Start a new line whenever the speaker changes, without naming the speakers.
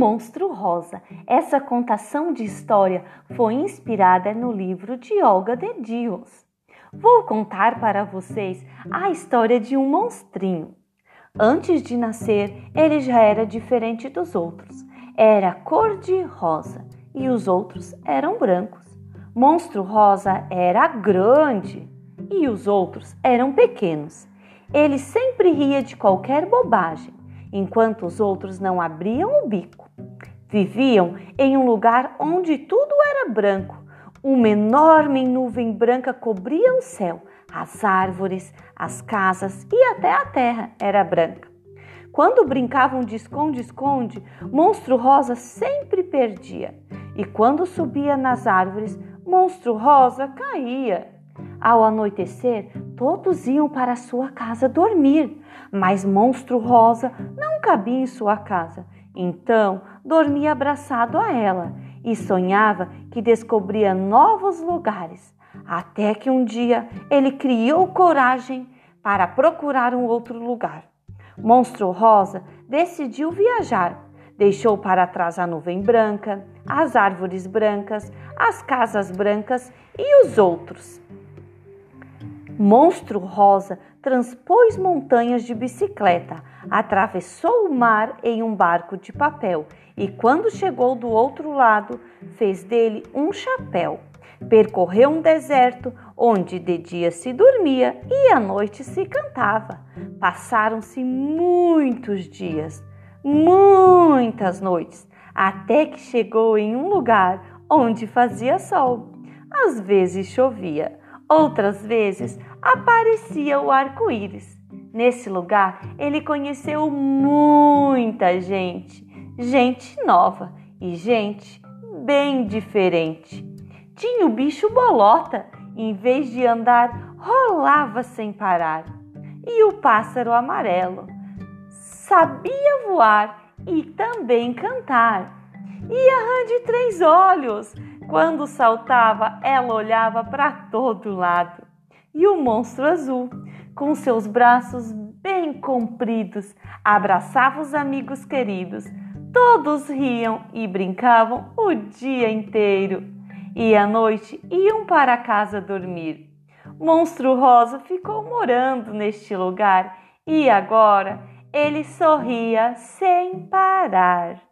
Monstro Rosa. Essa contação de história foi inspirada no livro de Olga de Dios. Vou contar para vocês a história de um monstrinho. Antes de nascer, ele já era diferente dos outros. Era cor de rosa e os outros eram brancos. Monstro Rosa era grande e os outros eram pequenos. Ele sempre ria de qualquer bobagem, enquanto os outros não abriam o bico. Viviam em um lugar onde tudo era branco. Uma enorme nuvem branca cobria o céu, as árvores, as casas e até a terra era branca. Quando brincavam de esconde-esconde, Monstro Rosa sempre perdia. E quando subia nas árvores, Monstro Rosa caía. Ao anoitecer, todos iam para sua casa dormir, mas Monstro Rosa não cabia em sua casa. Então, dormia abraçado a ela e sonhava que descobria novos lugares. Até que um dia ele criou coragem para procurar um outro lugar. Monstro Rosa decidiu viajar. Deixou para trás a nuvem branca, as árvores brancas, as casas brancas e os outros. Monstro Rosa transpôs montanhas de bicicleta, atravessou o mar em um barco de papel e, quando chegou do outro lado, fez dele um chapéu. Percorreu um deserto onde de dia se dormia e à noite se cantava. Passaram-se muitos dias, muitas noites, até que chegou em um lugar onde fazia sol. Às vezes chovia, outras vezes aparecia o arco-íris. Nesse lugar, ele conheceu muita gente, gente nova e gente bem diferente. Tinha o bicho bolota, em vez de andar, rolava sem parar. E o pássaro amarelo sabia voar e também cantar. E a rã de três olhos, quando saltava, ela olhava para todo lado. E o monstro azul, com seus braços bem compridos, abraçava os amigos queridos. Todos riam e brincavam o dia inteiro e à noite iam para casa dormir. Monstro Rosa ficou morando neste lugar e agora ele sorria sem parar.